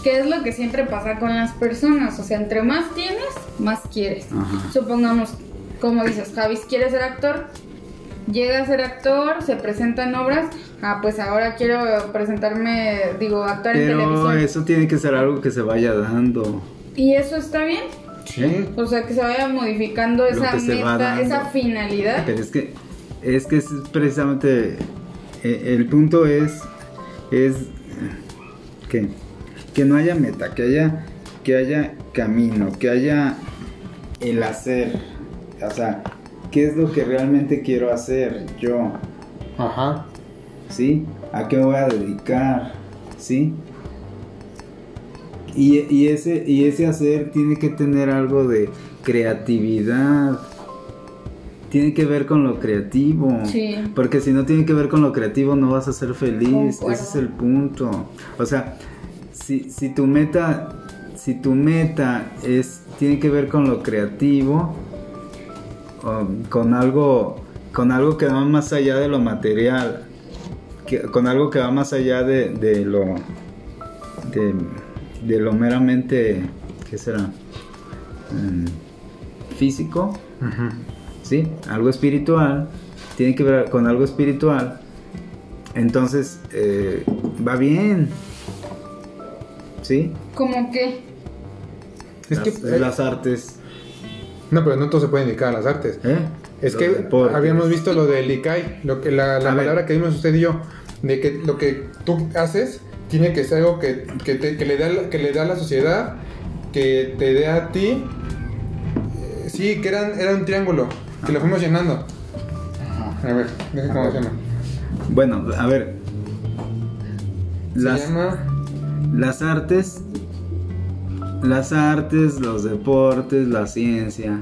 Que es lo que siempre pasa con las personas. O sea, entre más tienes, más quieres.
Ajá.
Supongamos, como dices, Javis quiere ser actor, llega a ser actor, se presenta en obras. Ah, pues ahora quiero presentarme, digo, actuar en
pero
televisión.
eso tiene que ser algo que se vaya dando.
Y eso está bien.
Sí.
O sea, que se vaya modificando
Lo
esa meta, esa finalidad.
Pero es que, es que es precisamente, eh, el punto es, es que, que no haya meta, que haya, que haya camino, que haya el hacer. O sea, ¿qué es lo que realmente quiero hacer yo?
Ajá.
¿sí? ¿A qué me voy a dedicar? ¿Sí? Y, y ese, y ese hacer tiene que tener algo de creatividad. Tiene que ver con lo creativo.
Sí.
Porque si no tiene que ver con lo creativo no vas a ser feliz.
Concuerdo.
Ese es el punto. O sea, si, si tu meta, si tu meta es, tiene que ver con lo creativo, o con algo, con algo que va más allá de lo material, que- con algo que va más allá de, de lo, de, de lo meramente, ¿qué será? Mm, físico. ¿sí? Algo espiritual, tiene que ver con algo espiritual, entonces eh, va bien, ¿sí?
Como que.
Es
las,
que eh,
las artes,
no, pero no todo se puede dedicar a las artes.
¿eh?
Es que
deportes.
habíamos visto lo del Ikai, lo que la, la
ver.
palabra que vimos usted y yo, de que lo que tú haces tiene que ser algo que, que, te- que le, da, que le da a la sociedad, que te dé a ti. Eh, sí, que eran, era un triángulo, que lo fuimos llenando. A ver, deja cómo se llama.
Bueno, a ver,
Se
las,
llama.
las artes, las artes, los deportes, la ciencia,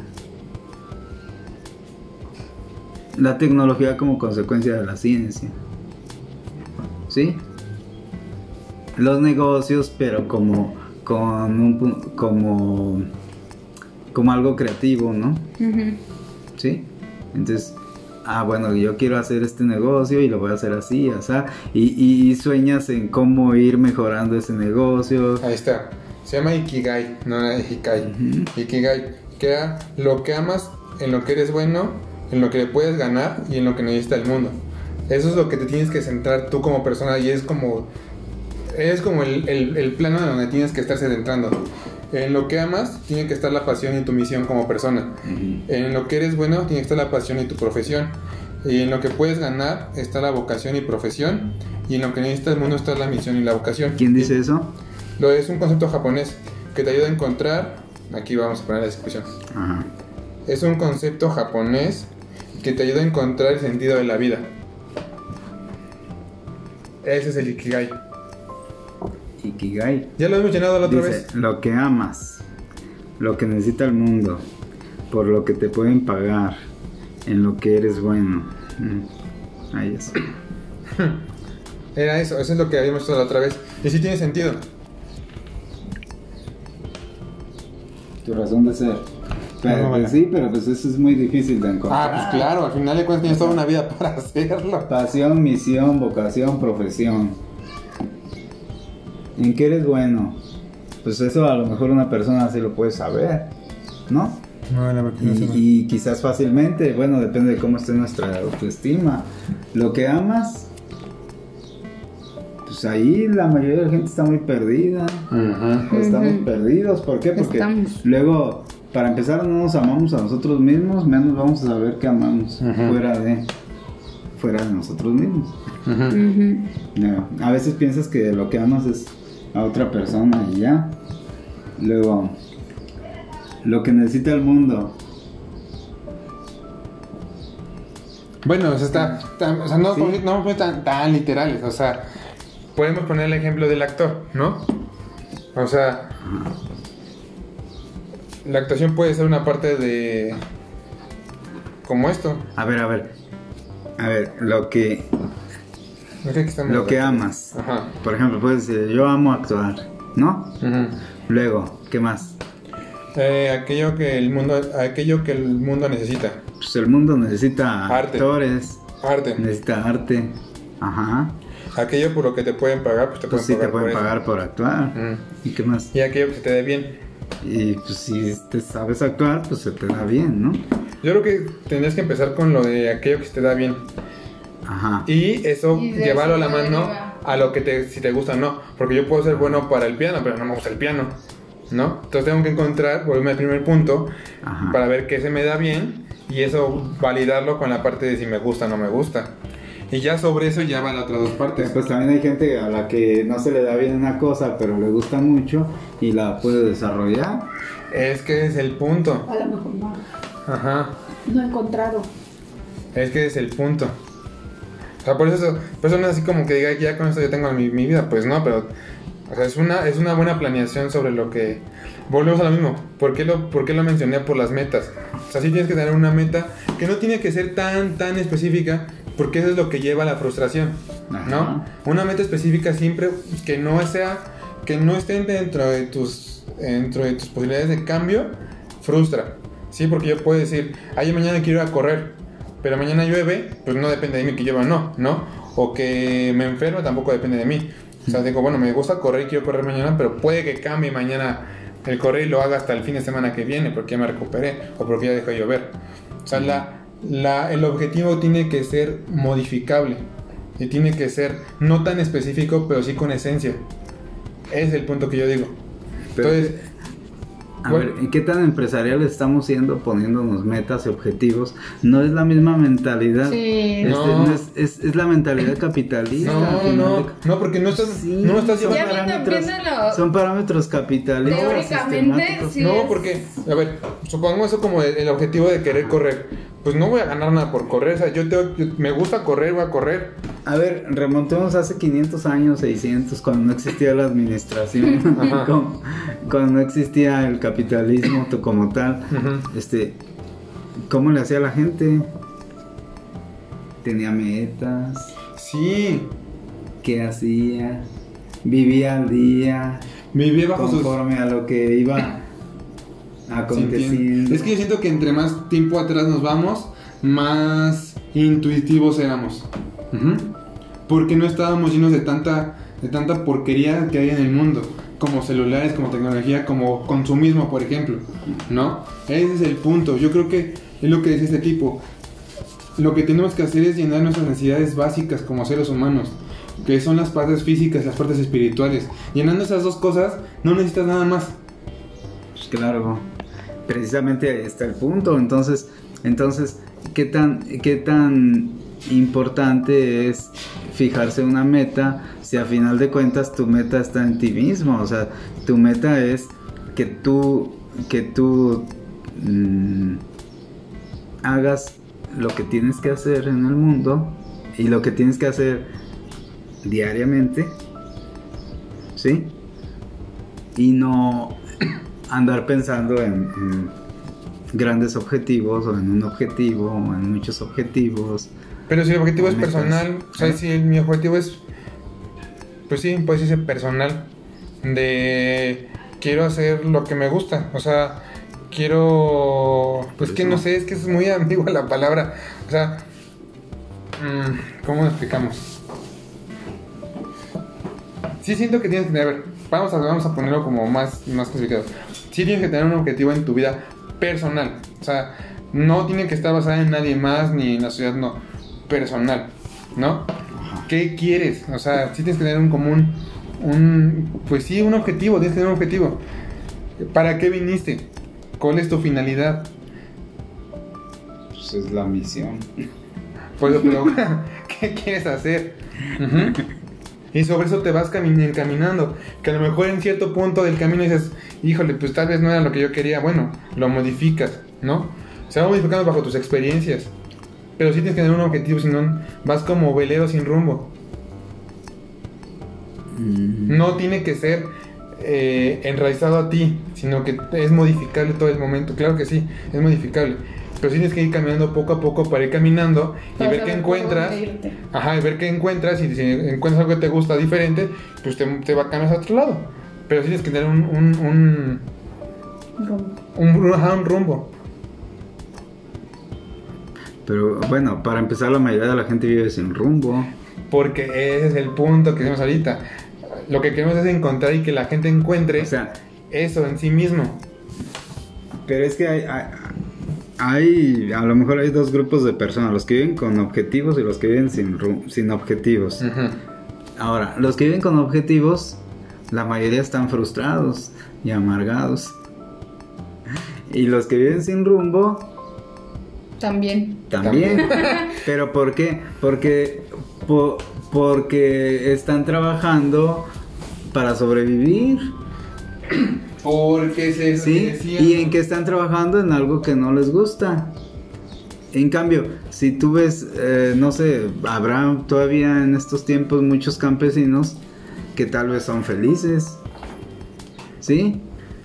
la tecnología como consecuencia de la ciencia, ¿sí? Los negocios, pero como con un como como algo creativo, ¿no?
Ujú.
¿Sí? Entonces, ah, bueno, yo quiero hacer este negocio y lo voy a hacer así, o sea, y, y sueñas en cómo ir mejorando ese negocio.
Ahí está. Se llama Ikigai, no Ikigai. Ikigai, que era lo que amas, en lo que eres bueno, en lo que le puedes ganar y en lo que necesita el mundo. Eso es lo que te tienes que centrar tú como persona y es como es como el, el, el plano de donde tienes que estarse centrando. En lo que amas tiene que estar la pasión y tu misión como persona. En lo que eres bueno tiene que estar la pasión y tu profesión. Y en lo que puedes ganar está la vocación y profesión. Y en lo que necesita el mundo está la misión y la vocación.
¿Quién dice eso?
Lo es un concepto japonés que te ayuda a encontrar. Aquí vamos a poner la descripción.
Ajá.
Es un concepto japonés que te ayuda a encontrar el sentido de la vida. Ese es el Ikigai.
Ikigai.
Ya lo hemos mencionado la otra
Dice,
vez.
lo que amas, lo que necesita el mundo, por lo que te pueden pagar, en lo que eres bueno. Mm, Ahí es.
Era eso, eso es lo que habíamos visto la otra vez. Y sí tiene sentido.
Tu razón de ser. Pero,
No,
pues sí, pero pues eso es muy difícil de
Ah,
encontrar.
pues claro, al final de cuentas tienes toda una vida para hacerlo.
Pasión, misión, vocación, profesión. ¿En qué eres bueno? Pues eso a lo mejor una persona sí lo puede saber, ¿no?
No, la
Y, y quizás fácilmente, bueno, depende de cómo esté nuestra autoestima. Lo que amas, pues ahí la mayoría de la gente está muy perdida. Estamos perdidos, ¿por qué? Porque
Estamos.
luego, para empezar, no nos amamos a nosotros mismos, menos vamos a saber que amamos fuera de fuera de nosotros mismos. No, A veces piensas que lo que amas es a otra persona y ya. Luego, lo que necesita el mundo.
Bueno, o sea, está, está- o sea, no,
Sí.
no tan, tan literales, o sea, podemos poner el ejemplo del actor, ¿no? O sea, la actuación puede ser una parte de... como esto.
A ver, a ver. A ver, lo que
No sé
lo que amas.
Ajá.
Por ejemplo, puedes decir, yo amo actuar, ¿no?
Ujú.
Luego, ¿qué más?
Eh, aquello que el mundo aquello que el mundo necesita
Pues el mundo necesita
Arte.
actores,
arte
necesita arte. Ajá.
Aquello por lo que te pueden pagar pues te
Pues
pueden
sí te
pagar
pueden
por eso.
pagar por actuar.
Ujú.
¿Y qué más?
y aquello que se te dé bien
Y pues si te sabes actuar, pues se te da bien, ¿no?
yo creo que tendrías que empezar con lo de aquello que se te da bien
Ajá.
y eso
Y
llevarlo a
eso
la mano a lo que te si te gusta o no porque yo puedo ser bueno para el piano pero no me gusta el piano ¿no? entonces tengo que encontrar volverme al primer punto
Ajá.
para ver qué se me da bien y eso validarlo con la parte de si me gusta o no me gusta y ya sobre eso ya van las otras dos partes
Pues también hay gente a la que no se le da bien una cosa, pero le gusta mucho y la puede desarrollar.
es que es el punto
A lo mejor no.
ajá
No he encontrado.
Es que es el punto. O sea, por eso, por eso no es así como que diga, ya con esto ya tengo mi, mi vida. Pues no, pero. O sea, es una, es una buena planeación sobre lo que. Volvemos a lo mismo. ¿Por qué, lo, ¿Por qué lo mencioné por las metas? O sea, sí tienes que tener una meta que no tiene que ser tan, tan específica, porque eso es lo que lleva a la frustración. ¿No?
Ajá.
Una meta específica siempre que no sea. que no esté dentro de tus. dentro de tus posibilidades de cambio, frustra. Sí, porque yo puedo decir, ay, mañana quiero ir a correr, pero mañana llueve, pues no depende de mí que llueva o no, ¿no? O que me enferme tampoco depende de mí. O sea, digo, bueno, me gusta correr y quiero correr mañana, pero puede que cambie mañana el correr y lo haga hasta el fin de semana que viene, porque ya me recuperé o porque ya dejó de llover. O sea, la, la- el objetivo tiene que ser modificable y tiene que ser no tan específico, pero sí con esencia. Ese es el punto que yo digo.
Pero-
Entonces,
A
Bueno.
ver, ¿y qué tan empresarial estamos siendo poniéndonos metas y objetivos? No es la misma mentalidad.
Sí.
Este,
No.
no es, es- es la mentalidad capitalista. al
No, no,
de-
no, porque no estás,
Sí,
no estás
son parámetros,
viéndolo
son parámetros capitalistas.
Teóricamente, sí.
No,
es-
porque, a ver, supongamos eso como el, el objetivo de querer correr. Pues no voy a ganar nada por correr, o sea, yo, tengo- yo- me gusta correr, voy a correr.
A ver, remontemos hace 500 años, 600, cuando no existía la administración, cuando, cuando no existía el capitalismo to- como tal. Este, ¿cómo le hacía la gente? Tenía metas,
Sí,
¿qué hacía? Vivía al día,
vivía bajo sus...
conforme a lo que iba aconteciendo.
Es que yo siento que entre más tiempo atrás nos vamos, más intuitivos éramos. Porque no estábamos llenos de tanta, de tanta porquería que hay en el mundo. Como celulares, como tecnología, como consumismo, por ejemplo. ¿No? Ese es el punto. Yo creo que es lo que dice este tipo. Lo que tenemos que hacer es llenar nuestras necesidades básicas como seres humanos. Que son las partes físicas, las partes espirituales. Llenando esas dos cosas, no necesitas nada más.
Pues claro, precisamente ahí está el punto. Entonces, entonces, ¿qué tan, qué tan importante es fijarse una meta si a final de cuentas tu meta está en ti mismo? O sea, tu meta es que tú, que tú mm, hagas lo que tienes que hacer en el mundo y lo que tienes que hacer diariamente, ¿sí? Y no andar pensando en, en grandes objetivos o en un objetivo o en muchos objetivos.
Pero si el objetivo es personal, o sea, si el- mi objetivo es, pues sí, puede decirse personal, de quiero hacer lo que me gusta, o sea, quiero, pues que no sé, es que es muy ambigua la palabra, o sea, mm, ¿cómo lo explicamos? Sí siento que tienes que tener, a ver, vamos a, vamos a ponerlo como más, más clasificado. Sí tienes que tener un objetivo en tu vida personal. O sea, no tiene que estar basada en nadie más ni en la sociedad, no. Personal, ¿no? ¿Qué quieres? O sea, sí tienes que tener un común, un, pues sí, un objetivo, tienes que tener un objetivo. ¿Para qué viniste? ¿Cuál es tu finalidad?
Pues es la misión.
Pues, pero, ¿qué quieres hacer? Y sobre eso te vas cami- encaminando. Que a lo mejor en cierto punto del camino dices, híjole, pues tal vez no era lo que yo quería. Bueno, lo modificas, ¿no? Se va modificando bajo tus experiencias. Pero sí tienes que tener un objetivo, si no vas como velero sin rumbo.
Mm.
No tiene que ser eh, enraizado a ti, sino que es modificable todo el momento. Claro que sí, es modificable. Pero sí tienes que ir caminando poco a poco para ir caminando y
Para
ver qué encuentras. Ajá, y ver qué encuentras y si encuentras algo que te gusta diferente, pues te, te va a cambiar a otro lado. Pero sí tienes que tener un, un, un,
Rumbo.
un, ajá, un rumbo.
Pero bueno, para empezar, la mayoría de la gente vive sin rumbo.
Porque ese es el punto que tenemos ahorita. Lo que queremos es encontrar y que la gente encuentre
O sea,
eso en sí mismo.
pero es que hay, hay, hay- a lo mejor hay dos grupos de personas, los que viven con objetivos y los que viven sin, sin objetivos. Ahora, los que viven con objetivos, la mayoría están frustrados y amargados. Y los que viven sin rumbo,
También.
también. ¿Pero por qué? Porque, po- porque están trabajando para sobrevivir.
Porque se
¿Sí? Y en que están trabajando en algo que no les gusta. En cambio, si tú ves, eh, no sé, habrá todavía en estos tiempos muchos campesinos que tal vez son felices. ¿Sí?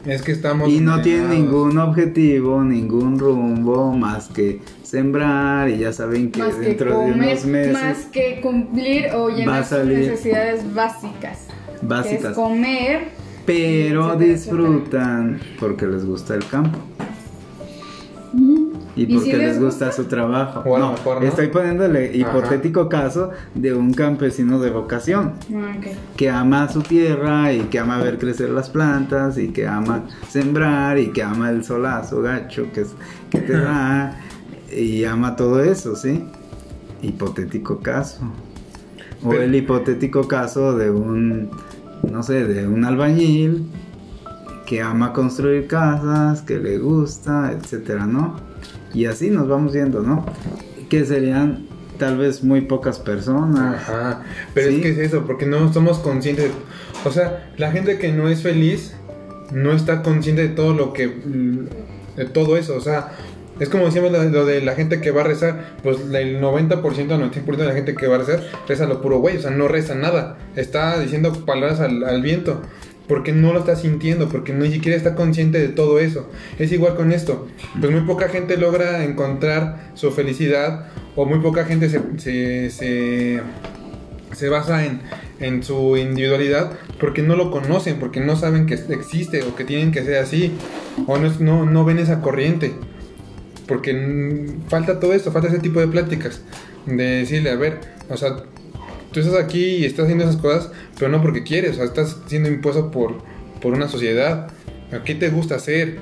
Es que estamos.
Y no tienen
envenenados.
ningún objetivo, ningún rumbo más que sembrar y ya saben que
Más que
dentro de unos meses
más que cumplir o llenar sus necesidades básicas. Que es
básicas,
comer.
pero disfrutan porque les gusta el campo. Y
¿Y
porque
si
les
les
gusta
gusta?
su trabajo.
O a lo
no,
mejor no.
estoy poniéndole
Ajá.
hipotético caso de un campesino de vocación
Ah,
que ama su tierra y que ama ver crecer las plantas y que ama sembrar y que ama el solazo gacho que, es, que te da y ama todo eso, ¿sí? Hipotético caso. O
Pero-
el hipotético caso de un, no sé, de un albañil que ama construir casas, que le gusta, etcétera, ¿no? Y así nos vamos viendo, ¿no? Que serían tal vez muy pocas personas.
Ajá, pero
Sí.
es que es eso, porque no somos conscientes. de- o sea, la gente que no es feliz no está consciente de todo lo que. de todo eso. O sea, es como decíamos lo, de la gente que va a rezar. Pues el 90% o 90% de la gente que va a rezar reza lo puro güey. O sea, no reza nada. Está diciendo palabras al, al viento. Porque no lo está sintiendo, porque ni siquiera está consciente de todo eso. Es igual con esto. Pues muy poca gente logra encontrar su felicidad o muy poca gente se, se, se, se basa en, en su individualidad porque no lo conocen, porque no saben que existe o que tienen que ser así o no, no, no ven esa corriente. porque falta todo esto, falta ese tipo de pláticas. De decirle, a ver, o sea, tú estás aquí y estás haciendo esas cosas, pero no porque quieres, o sea, estás siendo impuesto por, por una sociedad. ¿A qué te gusta hacer?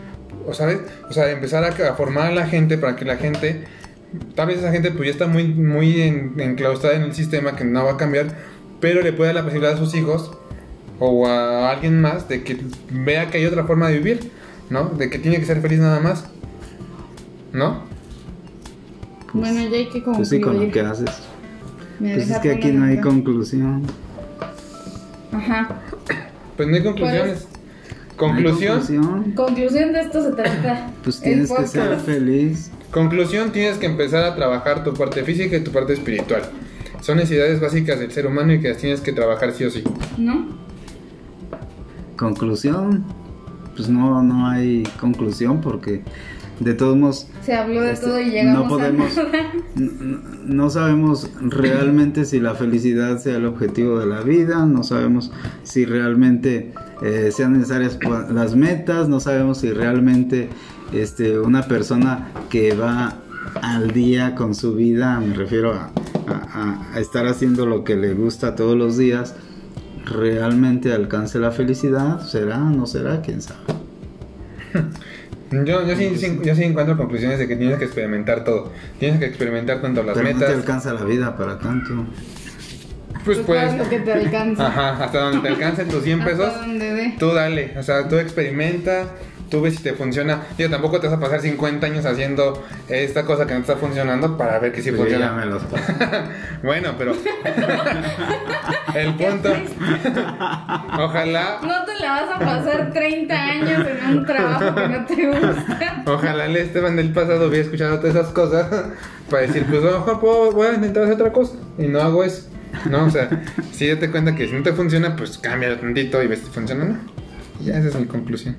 O sabes, o sea, empezar a, a formar a la gente para que la gente, tal vez esa gente pues ya está muy, muy en- enclaustrada en el sistema que no va a cambiar, pero le puede dar la posibilidad a sus hijos o a alguien más de que vea que hay otra forma de vivir, ¿no? De que tiene que ser feliz nada más, ¿no?
Bueno, ya hay que concluir.
Pues sí, con lo que haces.
Me
Pues es que aquí no hay conclusión.
Ajá.
Pues no hay conclusiones. Conclusión.
¿No hay conclusión?
Conclusión de esto se trata.
Pues tienes que ser feliz.
Conclusión, tienes que empezar a trabajar tu parte física y tu parte espiritual. Son necesidades básicas del ser humano y que las tienes que trabajar sí o sí.
¿No?
Conclusión. Pues no, no hay conclusión porque de todos modos
Se habló de
Este,
todo y llegamos
no podemos-
a nada.
n- no sabemos realmente si la felicidad sea el objetivo de la vida, no sabemos si realmente eh, sean necesarias las metas, no sabemos si realmente este, una persona que va al día con su vida, me refiero a- a estar haciendo lo que le gusta todos los días, realmente alcance la felicidad, será, no será, quién sabe.
Yo, yo, sí, sí- yo sí encuentro conclusiones de que tienes que experimentar todo. Tienes que experimentar tanto las
Pero no te
metas.
alcanza la vida para tanto.
Pues
Pues
puedes.
lo que te alcanza.
Ajá, hasta donde te alcancen tus 100 pesos.
Hasta donde dé.
Tú dale, o sea, tú experimenta, tú ves si te funciona. Digo, tampoco te vas a pasar 50 años haciendo esta cosa que no está funcionando para ver que sí
Pues ya
funciona.
me los
bueno, pero el punto, ojalá,
No te la vas a pasar 30 años en un trabajo que no te gusta.
ojalá el Esteban del pasado hubiera escuchado todas esas cosas para decir, pues a lo mejor puedo, voy a intentar hacer otra cosa y no hago eso. No, o sea, si ya te cuenta que si no te funciona, pues cámbialo tantito y ves si funciona o no. Ya esa es mi conclusión.